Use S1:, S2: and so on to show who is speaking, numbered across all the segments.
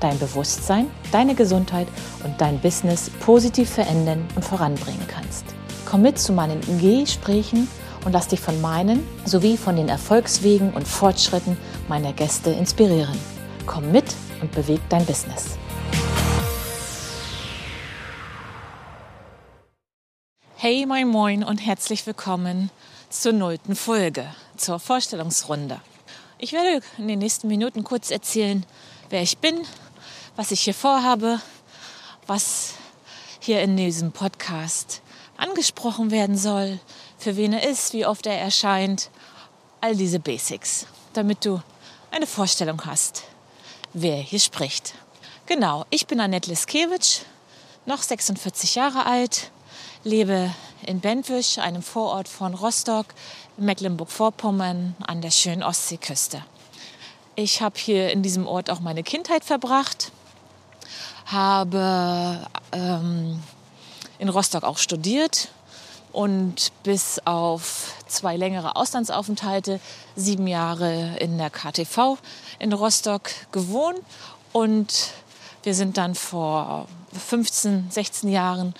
S1: dein Bewusstsein, deine Gesundheit und dein Business positiv verändern und voranbringen kannst. Komm mit zu meinen Gesprächen und lass dich von meinen sowie von den Erfolgswegen und Fortschritten meiner Gäste inspirieren. Komm mit und beweg dein Business. Hey, moin, moin und herzlich willkommen zur nullten Folge, zur Vorstellungsrunde. Ich werde in den nächsten Minuten kurz erzählen, wer ich bin, was ich hier vorhabe, was hier in diesem Podcast angesprochen werden soll, für wen er ist, wie oft er erscheint, all diese Basics, damit du eine Vorstellung hast, wer hier spricht. Genau, ich bin Annette Liskewitsch, noch 46 Jahre alt, lebe in Bentwisch, einem Vorort von Rostock, Mecklenburg-Vorpommern an der schönen Ostseeküste. Ich habe hier in diesem Ort auch meine Kindheit verbracht, habe ähm, in Rostock auch studiert und bis auf zwei längere Auslandsaufenthalte sieben Jahre in der KTV in Rostock gewohnt und wir sind dann vor 15, 16 Jahren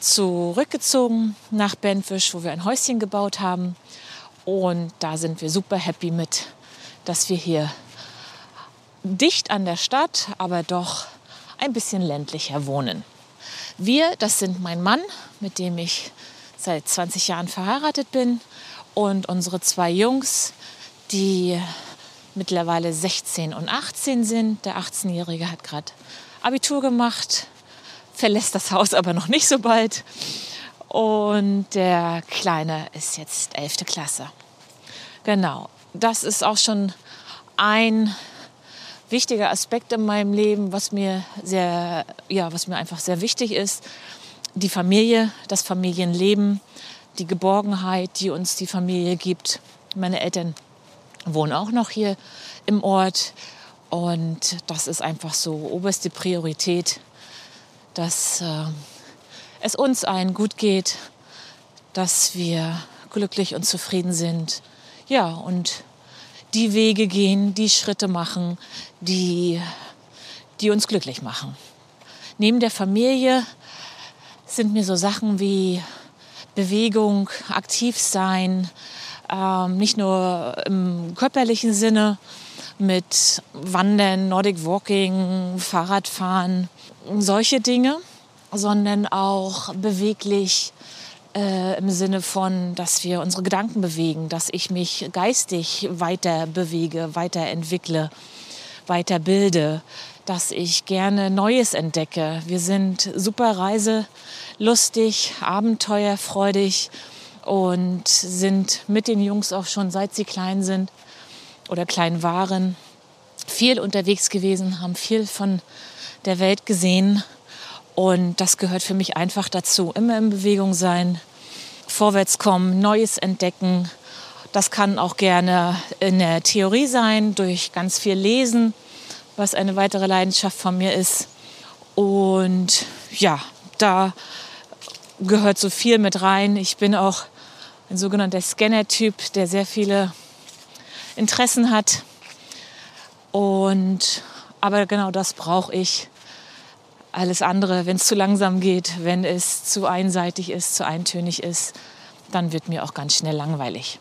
S1: zurückgezogen nach Benfisch, wo wir ein Häuschen gebaut haben. Und da sind wir super happy mit, dass wir hier dicht an der Stadt, aber doch ein bisschen ländlicher wohnen. Wir, das sind mein Mann, mit dem ich seit 20 Jahren verheiratet bin, und unsere zwei Jungs, die mittlerweile 16 und 18 sind. Der 18-Jährige hat gerade Abitur gemacht, verlässt das Haus aber noch nicht so bald. Und der Kleine ist jetzt 11. Klasse. Genau, das ist auch schon ein wichtiger Aspekt in meinem Leben, was mir sehr, ja, was mir einfach sehr wichtig ist. Die Familie, das Familienleben, die Geborgenheit, die uns die Familie gibt. Meine Eltern wohnen auch noch hier im Ort und das ist einfach so oberste Priorität, dass äh, es uns allen gut geht, dass wir glücklich und zufrieden sind. Ja, und die Wege gehen, die Schritte machen, die, die uns glücklich machen. Neben der Familie sind mir so Sachen wie Bewegung, aktiv sein, ähm, nicht nur im körperlichen Sinne mit Wandern, Nordic Walking, Fahrradfahren, solche Dinge, sondern auch beweglich äh, im Sinne von, dass wir unsere Gedanken bewegen, dass ich mich geistig weiter bewege, weiterentwickle, weiterbilde, dass ich gerne Neues entdecke. Wir sind super reiselustig, abenteuerfreudig und sind mit den Jungs auch schon seit sie klein sind oder klein waren viel unterwegs gewesen, haben viel von der Welt gesehen und das gehört für mich einfach dazu. Immer in Bewegung sein, vorwärts kommen, Neues entdecken. Das kann auch gerne in der Theorie sein, durch ganz viel Lesen, was eine weitere Leidenschaft von mir ist. Und ja, da gehört so viel mit rein. Ich bin auch ein sogenannter Scanner-Typ, der sehr viele Interessen hat. Und aber genau das brauche ich. Alles andere, wenn es zu langsam geht, wenn es zu einseitig ist, zu eintönig ist, dann wird mir auch ganz schnell langweilig.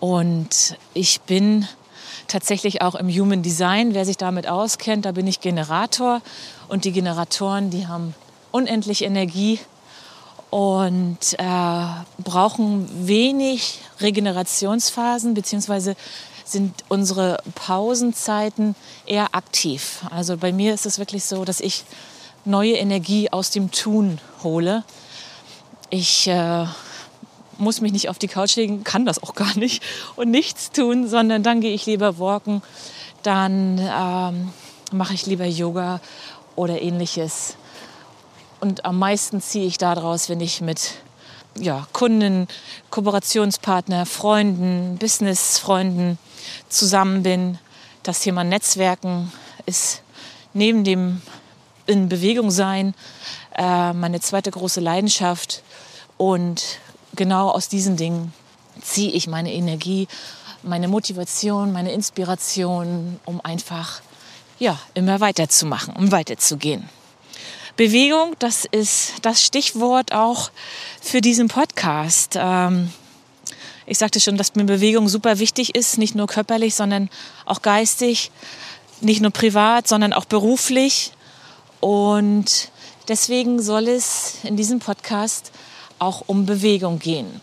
S1: Und ich bin tatsächlich auch im Human Design, wer sich damit auskennt, da bin ich Generator. Und die Generatoren, die haben unendlich Energie und äh, brauchen wenig Regenerationsphasen, beziehungsweise sind unsere Pausenzeiten eher aktiv. Also bei mir ist es wirklich so, dass ich neue Energie aus dem Tun hole. Ich äh, muss mich nicht auf die Couch legen, kann das auch gar nicht und nichts tun, sondern dann gehe ich lieber walken, dann ähm, mache ich lieber Yoga oder ähnliches. Und am meisten ziehe ich daraus, wenn ich mit ja, Kunden, Kooperationspartner, Freunden, Businessfreunden zusammen bin. Das Thema Netzwerken ist neben dem in Bewegung sein äh, meine zweite große Leidenschaft. Und genau aus diesen Dingen ziehe ich meine Energie, meine Motivation, meine Inspiration, um einfach ja, immer weiterzumachen, um weiterzugehen. Bewegung, das ist das Stichwort auch für diesen Podcast. Ähm, ich sagte schon, dass mir Bewegung super wichtig ist, nicht nur körperlich, sondern auch geistig, nicht nur privat, sondern auch beruflich. Und deswegen soll es in diesem Podcast auch um Bewegung gehen.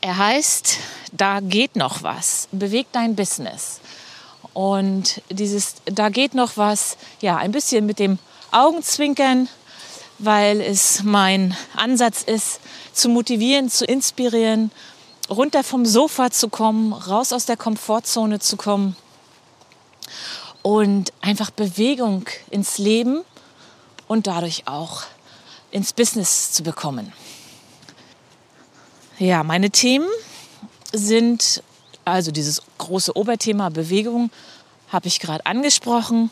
S1: Er heißt, da geht noch was. Beweg dein Business. Und dieses, da geht noch was, ja, ein bisschen mit dem Augenzwinkern, weil es mein Ansatz ist, zu motivieren, zu inspirieren, runter vom Sofa zu kommen, raus aus der Komfortzone zu kommen und einfach Bewegung ins Leben und dadurch auch ins Business zu bekommen. Ja, meine Themen sind also dieses große Oberthema Bewegung habe ich gerade angesprochen,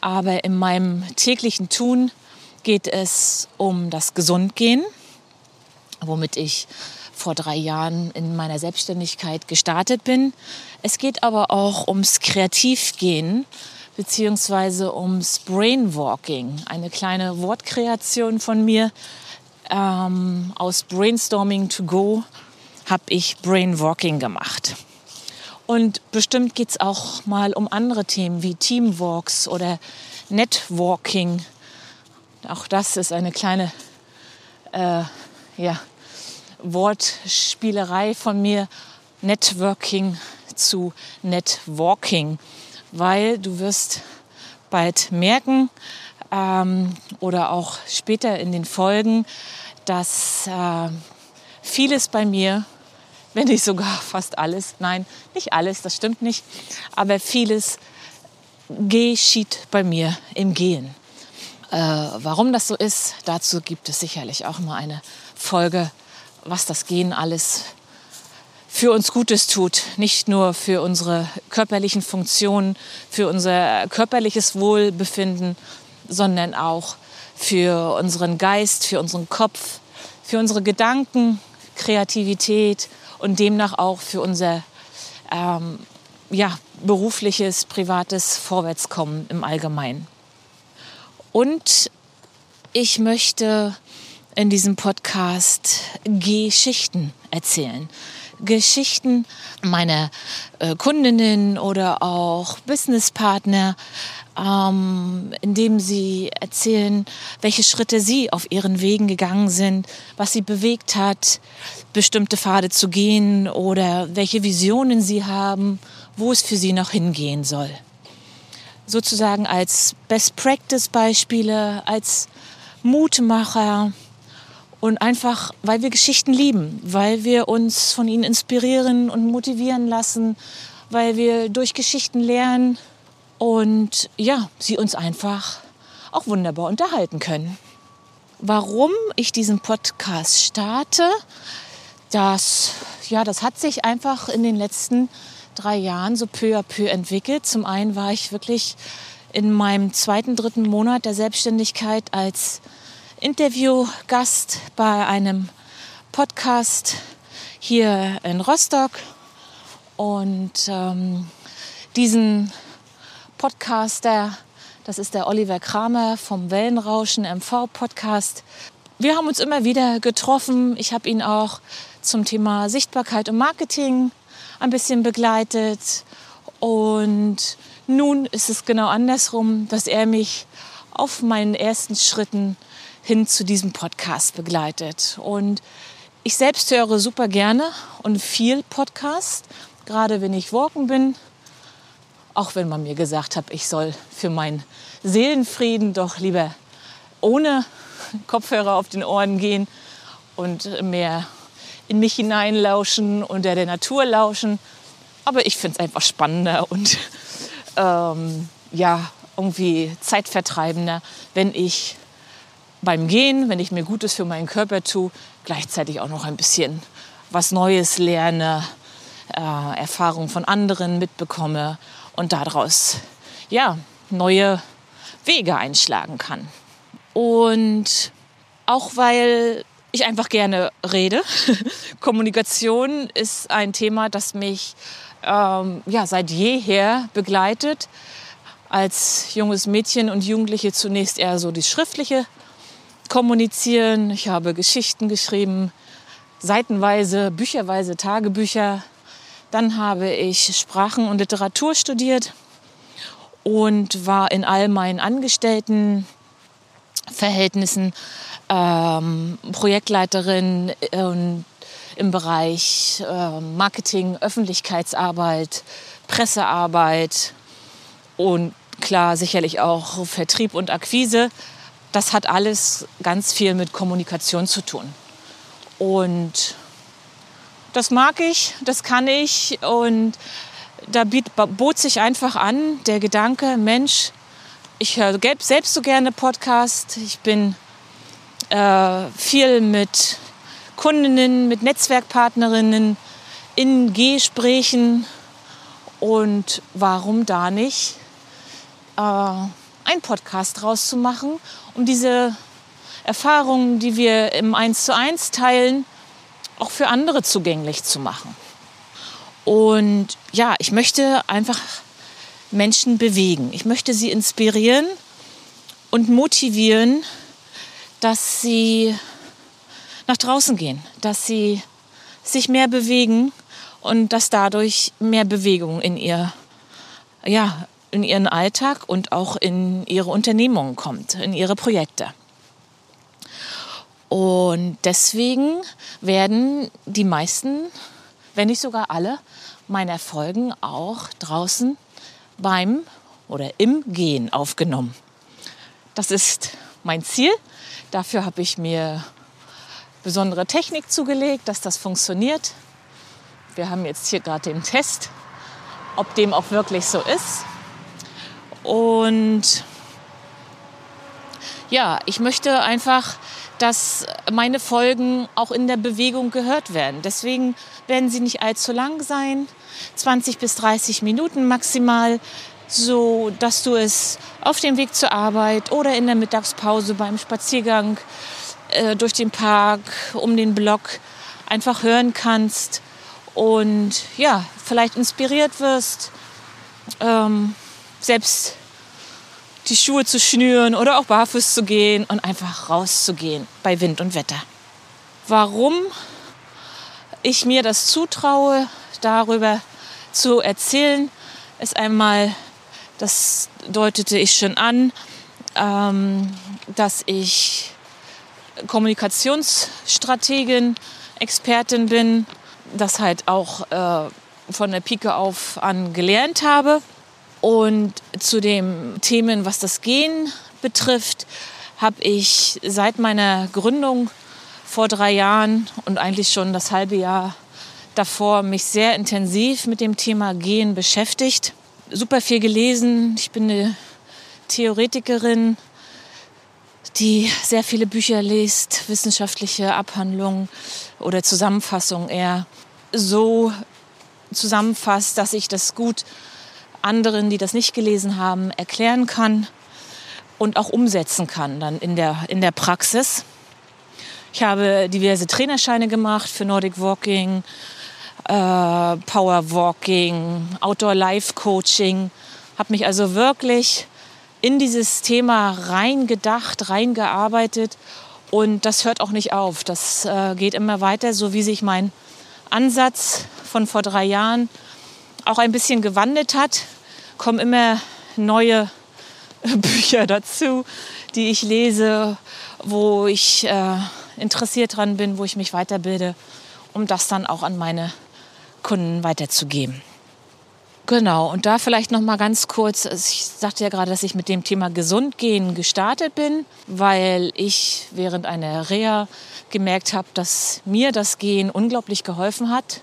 S1: aber in meinem täglichen Tun geht es um das Gesundgehen, womit ich vor drei Jahren in meiner Selbstständigkeit gestartet bin. Es geht aber auch ums Kreativgehen beziehungsweise ums Brainwalking, eine kleine Wortkreation von mir. Ähm, aus Brainstorming to Go habe ich Brainwalking gemacht. Und bestimmt geht es auch mal um andere Themen wie Teamwalks oder Networking. Auch das ist eine kleine äh, ja, Wortspielerei von mir. Networking zu Netwalking. Weil du wirst bald merken ähm, oder auch später in den Folgen, dass äh, vieles bei mir wenn nicht sogar fast alles. Nein, nicht alles, das stimmt nicht. Aber vieles geschieht bei mir im Gehen. Äh, warum das so ist, dazu gibt es sicherlich auch mal eine Folge, was das Gehen alles für uns Gutes tut. Nicht nur für unsere körperlichen Funktionen, für unser körperliches Wohlbefinden, sondern auch für unseren Geist, für unseren Kopf, für unsere Gedanken, Kreativität, und demnach auch für unser ähm, ja, berufliches, privates Vorwärtskommen im Allgemeinen. Und ich möchte in diesem Podcast Geschichten erzählen. Geschichten meiner äh, Kundinnen oder auch Businesspartner, ähm, indem sie erzählen, welche Schritte sie auf ihren Wegen gegangen sind, was sie bewegt hat, bestimmte Pfade zu gehen oder welche Visionen sie haben, wo es für sie noch hingehen soll. Sozusagen als Best-Practice-Beispiele, als Mutmacher, und einfach, weil wir Geschichten lieben, weil wir uns von ihnen inspirieren und motivieren lassen, weil wir durch Geschichten lernen und ja, sie uns einfach auch wunderbar unterhalten können. Warum ich diesen Podcast starte, das, ja, das hat sich einfach in den letzten drei Jahren so peu à peu entwickelt. Zum einen war ich wirklich in meinem zweiten, dritten Monat der Selbstständigkeit als Interviewgast bei einem Podcast hier in Rostock. Und ähm, diesen Podcaster, das ist der Oliver Kramer vom Wellenrauschen MV Podcast. Wir haben uns immer wieder getroffen. Ich habe ihn auch zum Thema Sichtbarkeit und Marketing ein bisschen begleitet. Und nun ist es genau andersrum, dass er mich auf meinen ersten Schritten hin zu diesem Podcast begleitet. Und ich selbst höre super gerne und viel Podcast, gerade wenn ich walken bin. Auch wenn man mir gesagt hat, ich soll für meinen Seelenfrieden doch lieber ohne Kopfhörer auf den Ohren gehen und mehr in mich hineinlauschen und der Natur lauschen. Aber ich finde es einfach spannender und ähm, ja, irgendwie zeitvertreibender, wenn ich beim Gehen, wenn ich mir Gutes für meinen Körper tue, gleichzeitig auch noch ein bisschen was Neues lerne, äh, Erfahrungen von anderen mitbekomme und daraus ja neue Wege einschlagen kann. Und auch weil ich einfach gerne rede. Kommunikation ist ein Thema, das mich ähm, ja, seit jeher begleitet. Als junges Mädchen und Jugendliche zunächst eher so die schriftliche Kommunizieren. Ich habe Geschichten geschrieben, seitenweise, bücherweise Tagebücher. Dann habe ich Sprachen und Literatur studiert und war in all meinen Angestelltenverhältnissen ähm, Projektleiterin ähm, im Bereich äh, Marketing, Öffentlichkeitsarbeit, Pressearbeit und klar sicherlich auch Vertrieb und Akquise. Das hat alles ganz viel mit Kommunikation zu tun. Und das mag ich, das kann ich und da bot sich einfach an der Gedanke, Mensch, ich höre selbst so gerne Podcast, ich bin äh, viel mit Kundinnen, mit Netzwerkpartnerinnen in Gesprächen. Und warum da nicht äh, einen Podcast draus zu machen, um diese Erfahrungen, die wir im Eins zu eins teilen, auch für andere zugänglich zu machen. Und ja, ich möchte einfach Menschen bewegen. Ich möchte sie inspirieren und motivieren, dass sie nach draußen gehen, dass sie sich mehr bewegen und dass dadurch mehr Bewegung in ihr, ja, in ihren Alltag und auch in ihre Unternehmungen kommt, in ihre Projekte. Und deswegen werden die meisten, wenn nicht sogar alle, meiner Folgen auch draußen beim oder im Gehen aufgenommen. Das ist mein Ziel Dafür habe ich mir besondere Technik zugelegt, dass das funktioniert. Wir haben jetzt hier gerade den Test, ob dem auch wirklich so ist. Und ja, ich möchte einfach, dass meine Folgen auch in der Bewegung gehört werden. Deswegen werden sie nicht allzu lang sein, 20 bis 30 Minuten maximal so dass du es auf dem Weg zur Arbeit oder in der Mittagspause beim Spaziergang äh, durch den Park, um den Block einfach hören kannst und ja, vielleicht inspiriert wirst, ähm, selbst die Schuhe zu schnüren oder auch barfuß zu gehen und einfach rauszugehen bei Wind und Wetter. Warum ich mir das zutraue, darüber zu erzählen, ist einmal das deutete ich schon an, ähm, dass ich Kommunikationsstrategin, Expertin bin, das halt auch äh, von der Pike auf an gelernt habe. Und zu den Themen, was das Gehen betrifft, habe ich seit meiner Gründung vor drei Jahren und eigentlich schon das halbe Jahr davor mich sehr intensiv mit dem Thema Gehen beschäftigt super viel gelesen. Ich bin eine Theoretikerin, die sehr viele Bücher liest, wissenschaftliche Abhandlungen oder Zusammenfassungen eher so zusammenfasst, dass ich das gut anderen, die das nicht gelesen haben, erklären kann und auch umsetzen kann dann in der, in der Praxis. Ich habe diverse Trainerscheine gemacht für Nordic Walking, äh, Powerwalking, Outdoor Life Coaching. Habe mich also wirklich in dieses Thema reingedacht, reingearbeitet und das hört auch nicht auf. Das äh, geht immer weiter, so wie sich mein Ansatz von vor drei Jahren auch ein bisschen gewandelt hat. Kommen immer neue Bücher dazu, die ich lese, wo ich äh, interessiert dran bin, wo ich mich weiterbilde, um das dann auch an meine Kunden weiterzugeben. Genau, und da vielleicht noch mal ganz kurz, also ich sagte ja gerade, dass ich mit dem Thema gesund gehen gestartet bin, weil ich während einer Reha gemerkt habe, dass mir das Gehen unglaublich geholfen hat,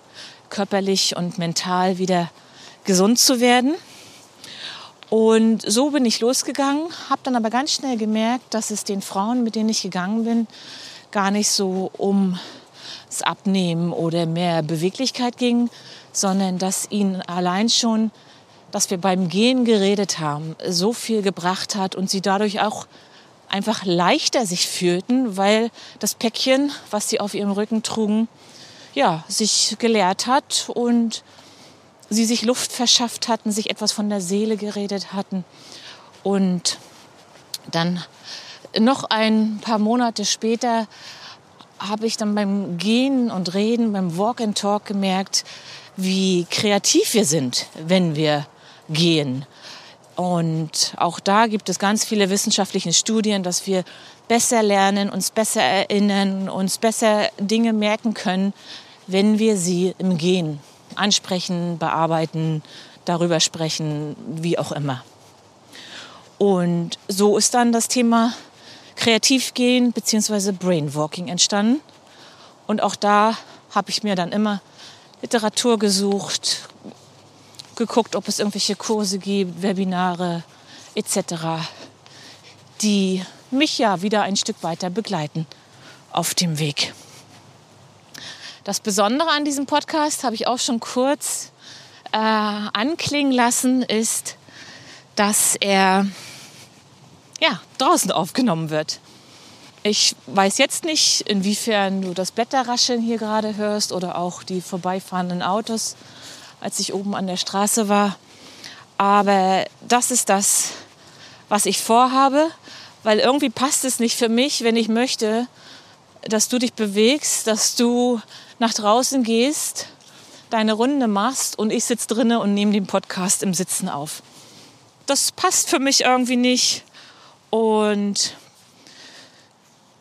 S1: körperlich und mental wieder gesund zu werden. Und so bin ich losgegangen, habe dann aber ganz schnell gemerkt, dass es den Frauen, mit denen ich gegangen bin, gar nicht so ums Abnehmen oder mehr Beweglichkeit ging, sondern dass ihnen allein schon, dass wir beim Gehen geredet haben, so viel gebracht hat und sie dadurch auch einfach leichter sich fühlten, weil das Päckchen, was sie auf ihrem Rücken trugen, ja, sich geleert hat und sie sich Luft verschafft hatten, sich etwas von der Seele geredet hatten. Und dann noch ein paar Monate später habe ich dann beim Gehen und Reden, beim Walk and Talk gemerkt, wie kreativ wir sind, wenn wir gehen. Und auch da gibt es ganz viele wissenschaftliche Studien, dass wir besser lernen, uns besser erinnern, uns besser Dinge merken können, wenn wir sie im Gehen ansprechen, bearbeiten, darüber sprechen, wie auch immer. Und so ist dann das Thema Kreativgehen bzw. Brainwalking entstanden. Und auch da habe ich mir dann immer Literatur gesucht, geguckt, ob es irgendwelche Kurse gibt, Webinare etc., die mich ja wieder ein Stück weiter begleiten auf dem Weg. Das Besondere an diesem Podcast habe ich auch schon kurz äh, anklingen lassen, ist, dass er ja, draußen aufgenommen wird. Ich weiß jetzt nicht, inwiefern du das Blätterrascheln hier gerade hörst oder auch die vorbeifahrenden Autos, als ich oben an der Straße war. Aber das ist das, was ich vorhabe, weil irgendwie passt es nicht für mich, wenn ich möchte, dass du dich bewegst, dass du nach draußen gehst, deine Runde machst und ich sitze drinnen und nehme den Podcast im Sitzen auf. Das passt für mich irgendwie nicht. Und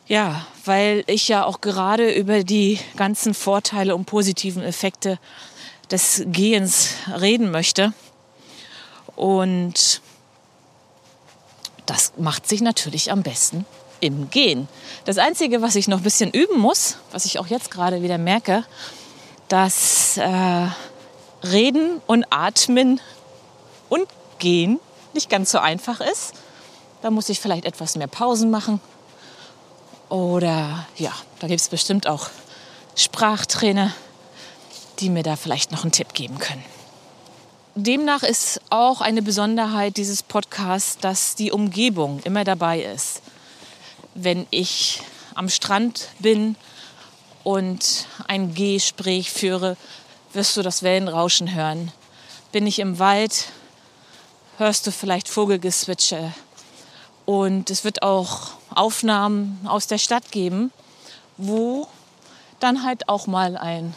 S1: ja, weil ich ja auch gerade über die ganzen Vorteile und positiven Effekte des Gehens reden möchte. Und das macht sich natürlich am besten im Gehen. Das Einzige, was ich noch ein bisschen üben muss, was ich auch jetzt gerade wieder merke, dass äh, Reden und Atmen und Gehen nicht ganz so einfach ist. Da muss ich vielleicht etwas mehr Pausen machen. Oder ja, da gibt es bestimmt auch Sprachtrainer, die mir da vielleicht noch einen Tipp geben können. Demnach ist auch eine Besonderheit dieses Podcasts, dass die Umgebung immer dabei ist wenn ich am Strand bin und ein Gespräch führe, wirst du das Wellenrauschen hören. Bin ich im Wald, hörst du vielleicht Vogelgezwitscher. Und es wird auch Aufnahmen aus der Stadt geben, wo dann halt auch mal ein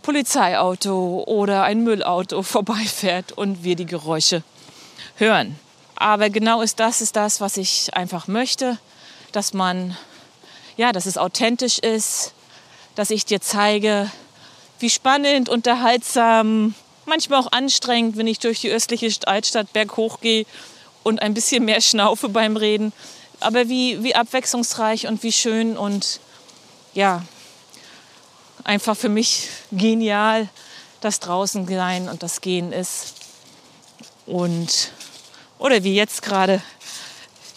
S1: Polizeiauto oder ein Müllauto vorbeifährt und wir die Geräusche hören. Aber genau ist das ist das, was ich einfach möchte dass man, ja, dass es authentisch ist, dass ich dir zeige, wie spannend, unterhaltsam, manchmal auch anstrengend, wenn ich durch die östliche Altstadt berghoch gehe und ein bisschen mehr schnaufe beim Reden. Aber wie, wie abwechslungsreich und wie schön und ja, einfach für mich genial das draußen sein und das Gehen ist. Und, oder wie jetzt gerade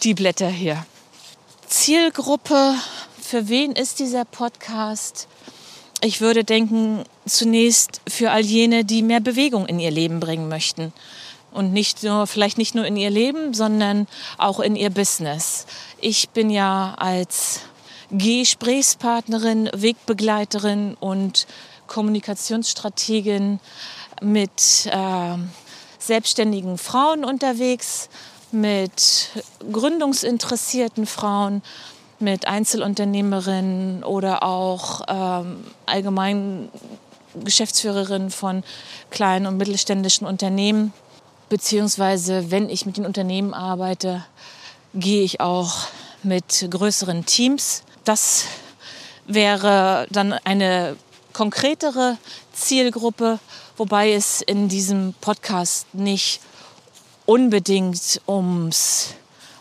S1: die Blätter hier. Zielgruppe, für wen ist dieser Podcast? Ich würde denken, zunächst für all jene, die mehr Bewegung in ihr Leben bringen möchten. Und nicht nur, vielleicht nicht nur in ihr Leben, sondern auch in ihr Business. Ich bin ja als Gesprächspartnerin, Wegbegleiterin und Kommunikationsstrategin mit äh, selbstständigen Frauen unterwegs mit gründungsinteressierten Frauen, mit Einzelunternehmerinnen oder auch ähm, allgemein Geschäftsführerinnen von kleinen und mittelständischen Unternehmen. Beziehungsweise, wenn ich mit den Unternehmen arbeite, gehe ich auch mit größeren Teams. Das wäre dann eine konkretere Zielgruppe, wobei es in diesem Podcast nicht unbedingt ums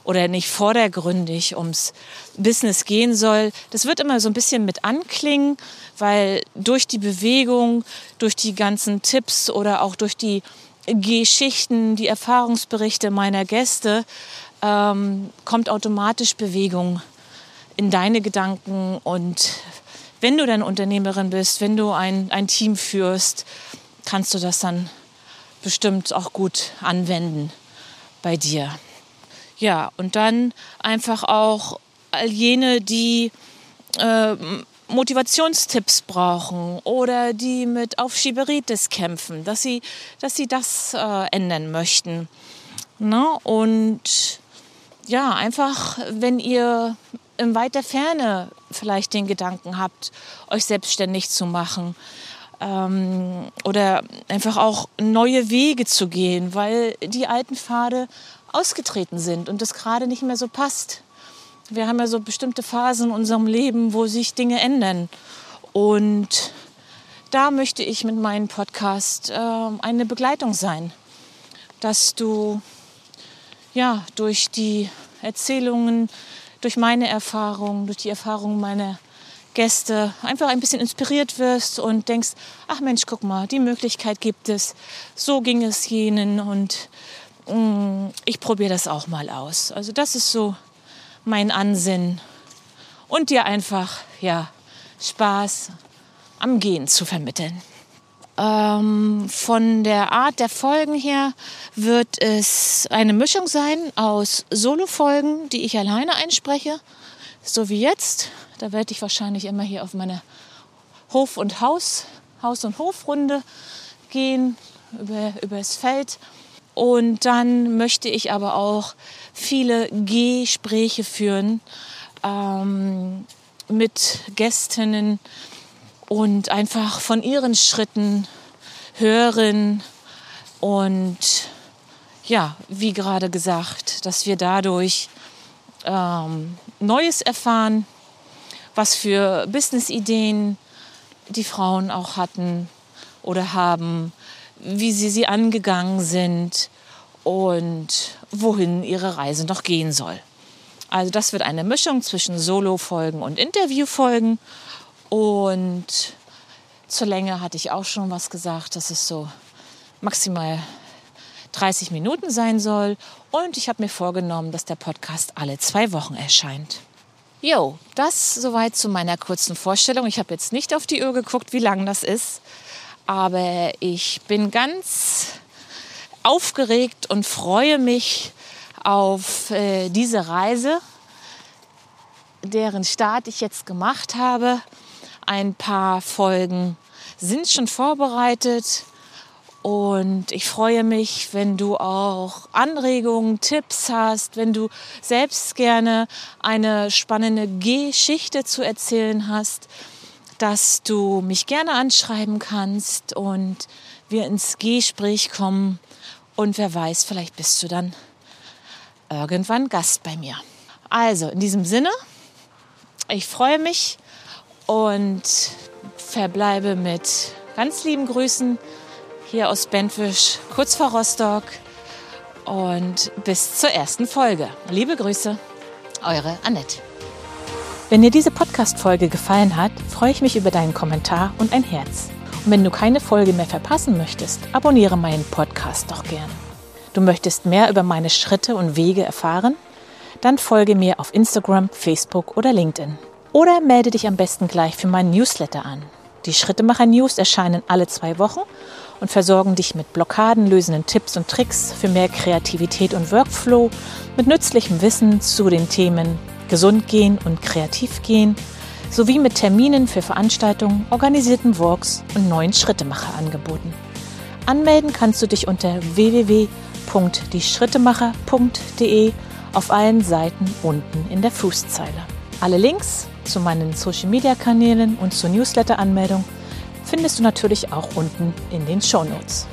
S1: oder nicht vordergründig ums Business gehen soll. Das wird immer so ein bisschen mit anklingen, weil durch die Bewegung, durch die ganzen Tipps oder auch durch die Geschichten, die Erfahrungsberichte meiner Gäste, ähm, kommt automatisch Bewegung in deine Gedanken. Und wenn du dann Unternehmerin bist, wenn du ein, ein Team führst, kannst du das dann bestimmt auch gut anwenden bei dir. Ja, und dann einfach auch all jene, die äh, Motivationstipps brauchen oder die mit Aufschieberitis kämpfen, dass sie, dass sie das äh, ändern möchten. Ne? Und ja, einfach, wenn ihr in weiter Ferne vielleicht den Gedanken habt, euch selbstständig zu machen ähm, oder einfach auch neue Wege zu gehen, weil die alten Pfade ausgetreten sind und das gerade nicht mehr so passt. Wir haben ja so bestimmte Phasen in unserem Leben, wo sich Dinge ändern. Und da möchte ich mit meinem Podcast äh, eine Begleitung sein, dass du ja durch die Erzählungen, durch meine Erfahrungen, durch die Erfahrungen meiner Gäste einfach ein bisschen inspiriert wirst und denkst, ach Mensch, guck mal, die Möglichkeit gibt es, so ging es jenen und mh, mm, ich probiere das auch mal aus. Also das ist so mein Ansinnen und dir einfach ja, Spaß am Gehen zu vermitteln. Ähm, von der Art der Folgen her wird es eine Mischung sein aus Solo-Folgen, die ich alleine einspreche, so wie jetzt. Da werde ich wahrscheinlich immer hier auf meine Hof- und Haus, Haus- und Hofrunde gehen, über, über das Feld. Und dann möchte ich aber auch viele Gespräche führen ähm, mit Gästinnen und einfach von ihren Schritten hören und ja, wie gerade gesagt, dass wir dadurch ähm, Neues erfahren, was für Business-Ideen die Frauen auch hatten oder haben, wie sie sie angegangen sind und wohin ihre Reise noch gehen soll. Also das wird eine Mischung zwischen Solo-Folgen und Interview-Folgen. Und zur Länge hatte ich auch schon was gesagt, dass es so maximal 30 Minuten sein soll. Und ich habe mir vorgenommen, dass der Podcast alle zwei Wochen erscheint. Jo, das soweit zu meiner kurzen Vorstellung. Ich habe jetzt nicht auf die Uhr geguckt, wie lang das ist. Aber ich bin ganz aufgeregt und freue mich auf äh, diese Reise, deren Start ich jetzt gemacht habe. Ein paar Folgen sind schon vorbereitet und ich freue mich, wenn du auch Anregungen, Tipps hast, wenn du selbst gerne eine spannende Geschichte zu erzählen hast, dass du mich gerne anschreiben kannst und wir ins Gespräch kommen und wer weiß, vielleicht bist du dann irgendwann Gast bei mir. Also in diesem Sinne, ich freue mich und verbleibe mit ganz lieben Grüßen hier aus Bentwisch, kurz vor Rostock. Und bis zur ersten Folge. Liebe Grüße, eure Annette. Wenn dir diese Podcast-Folge gefallen hat, freue ich mich über deinen Kommentar und ein Herz. Und wenn du keine Folge mehr verpassen möchtest, abonniere meinen Podcast doch gern. Du möchtest mehr über meine Schritte und Wege erfahren? Dann folge mir auf Instagram, Facebook oder LinkedIn. Oder melde dich am besten gleich für meinen Newsletter an. Die Schrittemacher News erscheinen alle zwei Wochen und versorgen dich mit blockadenlösenden Tipps und Tricks für mehr Kreativität und Workflow, mit nützlichem Wissen zu den Themen Gesund gehen und kreativ gehen sowie mit Terminen für Veranstaltungen, organisierten Walks und neuen Schrittemacher-Angeboten. Anmelden kannst du dich unter www.dieschrittemacher.de auf allen Seiten unten in der Fußzeile. Alle Links zu meinen Social-Media-Kanälen und zur Newsletter-Anmeldung findest du natürlich auch unten in den Show Notes.